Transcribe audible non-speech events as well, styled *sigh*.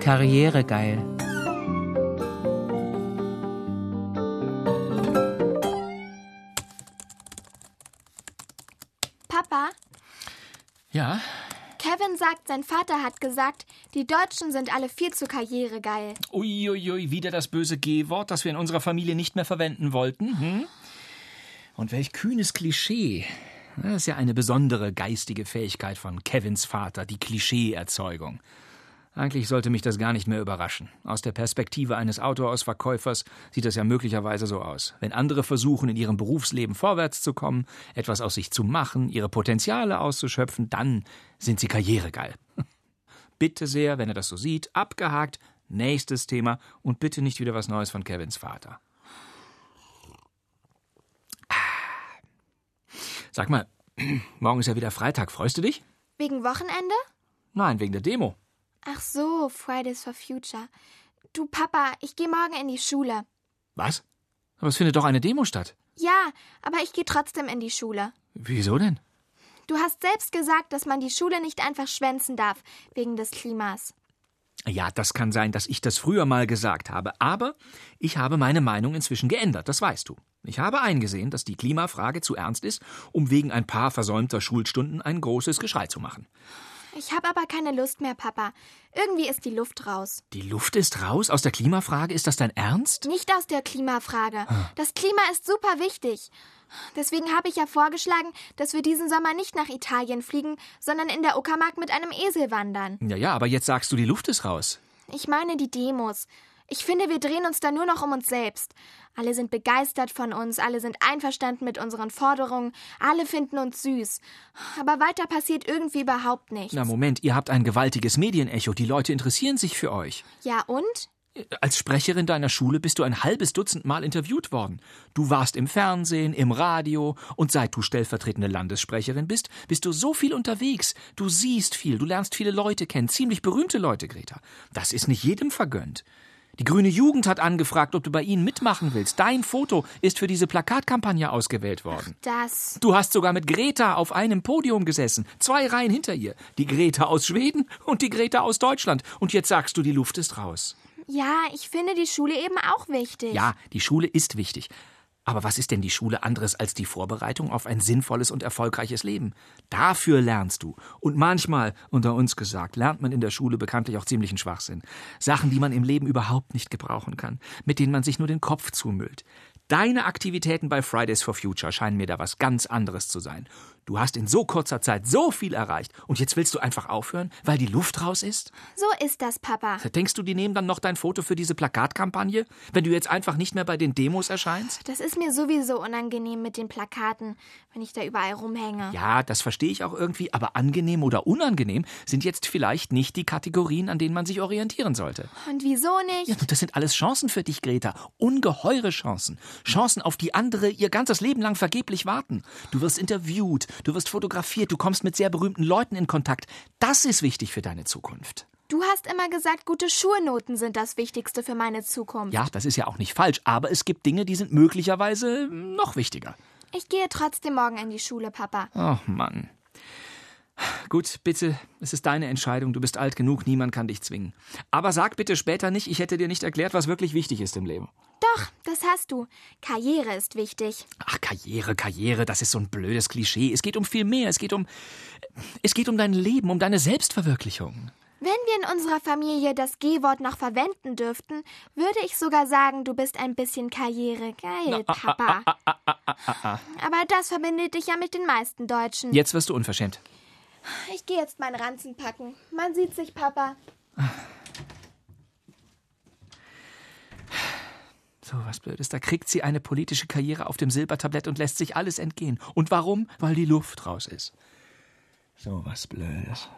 Karrieregeil. Papa, Ja, Kevin sagt, sein Vater hat gesagt, die Deutschen sind alle viel zu karrieregeil. Uiuiui, wieder das böse G-Wort, das wir in unserer Familie nicht mehr verwenden wollten. Hm? Und welch kühnes Klischee. Das ist ja eine besondere geistige Fähigkeit von Kevins Vater, die Klischeeerzeugung. Eigentlich sollte mich das gar nicht mehr überraschen. Aus der Perspektive eines Autohausverkäufers sieht das ja möglicherweise so aus. Wenn andere versuchen, in ihrem Berufsleben vorwärts zu kommen, etwas aus sich zu machen, ihre Potenziale auszuschöpfen, dann sind sie karrieregeil. *laughs* Bitte sehr, wenn er das so sieht, abgehakt, nächstes Thema und bitte nicht wieder was Neues von Kevins Vater. Sag mal, *clears throat* morgen ist ja wieder Freitag, freust du dich? Wegen Wochenende? Nein, wegen der Demo. Ach so, Fridays for Future. Du Papa, ich gehe morgen in die Schule. Was? Aber es findet doch eine Demo statt. Ja, aber ich gehe trotzdem in die Schule. Wieso denn? Du hast selbst gesagt, dass man die Schule nicht einfach schwänzen darf, wegen des Klimas. Ja, das kann sein, dass ich das früher mal gesagt habe, aber ich habe meine Meinung inzwischen geändert, das weißt du. Ich habe eingesehen, dass die Klimafrage zu ernst ist, um wegen ein paar versäumter Schulstunden ein großes Geschrei zu machen. Ich habe aber keine Lust mehr, Papa. Irgendwie ist die Luft raus. Die Luft ist raus aus der Klimafrage, ist das dein Ernst? Nicht aus der Klimafrage. Das Klima ist super wichtig. Deswegen habe ich ja vorgeschlagen, dass wir diesen Sommer nicht nach Italien fliegen, sondern in der Uckermark mit einem Esel wandern. Ja, ja, aber jetzt sagst du, die Luft ist raus. Ich meine die Demos. Ich finde, wir drehen uns da nur noch um uns selbst. Alle sind begeistert von uns, alle sind einverstanden mit unseren Forderungen, alle finden uns süß. Aber weiter passiert irgendwie überhaupt nichts. Na Moment, ihr habt ein gewaltiges Medienecho, die Leute interessieren sich für euch. Ja und? Als Sprecherin deiner Schule bist du ein halbes Dutzend Mal interviewt worden. Du warst im Fernsehen, im Radio und seit du stellvertretende Landessprecherin bist, bist du so viel unterwegs. Du siehst viel, du lernst viele Leute kennen, ziemlich berühmte Leute, Greta. Das ist nicht jedem vergönnt. Die grüne Jugend hat angefragt, ob du bei ihnen mitmachen willst. Dein Foto ist für diese Plakatkampagne ausgewählt worden. Das. Du hast sogar mit Greta auf einem Podium gesessen, zwei Reihen hinter ihr. Die Greta aus Schweden und die Greta aus Deutschland. Und jetzt sagst du, die Luft ist raus. Ja, ich finde die Schule eben auch wichtig. Ja, die Schule ist wichtig. Aber was ist denn die Schule anderes als die Vorbereitung auf ein sinnvolles und erfolgreiches Leben? Dafür lernst du. Und manchmal, unter uns gesagt, lernt man in der Schule bekanntlich auch ziemlichen Schwachsinn. Sachen, die man im Leben überhaupt nicht gebrauchen kann, mit denen man sich nur den Kopf zumüllt. Deine Aktivitäten bei Fridays for Future scheinen mir da was ganz anderes zu sein. Du hast in so kurzer Zeit so viel erreicht und jetzt willst du einfach aufhören, weil die Luft raus ist? So ist das, Papa. Denkst du, die nehmen dann noch dein Foto für diese Plakatkampagne, wenn du jetzt einfach nicht mehr bei den Demos erscheinst? Das ist mir sowieso unangenehm mit den Plakaten, wenn ich da überall rumhänge. Ja, das verstehe ich auch irgendwie, aber angenehm oder unangenehm sind jetzt vielleicht nicht die Kategorien, an denen man sich orientieren sollte. Und wieso nicht? Ja, das sind alles Chancen für dich, Greta. Ungeheure Chancen. Chancen, auf die andere ihr ganzes Leben lang vergeblich warten. Du wirst interviewt, du wirst fotografiert, du kommst mit sehr berühmten Leuten in Kontakt. Das ist wichtig für deine Zukunft. Du hast immer gesagt, gute Schulnoten sind das Wichtigste für meine Zukunft. Ja, das ist ja auch nicht falsch, aber es gibt Dinge, die sind möglicherweise noch wichtiger. Ich gehe trotzdem morgen in die Schule, Papa. Oh Mann. Gut, bitte, es ist deine Entscheidung, du bist alt genug, niemand kann dich zwingen. Aber sag bitte später nicht, ich hätte dir nicht erklärt, was wirklich wichtig ist im Leben. Doch, das hast du. Karriere ist wichtig. Ach, Karriere, Karriere, das ist so ein blödes Klischee. Es geht um viel mehr, es geht um es geht um dein Leben, um deine Selbstverwirklichung. Wenn wir in unserer Familie das G-Wort noch verwenden dürften, würde ich sogar sagen, du bist ein bisschen karrieregeil, Papa. Aber das verbindet dich ja mit den meisten Deutschen. Jetzt wirst du unverschämt. Ich gehe jetzt meinen Ranzen packen. Man sieht sich, Papa. So was Blödes. Da kriegt sie eine politische Karriere auf dem Silbertablett und lässt sich alles entgehen. Und warum? Weil die Luft raus ist. So was Blödes.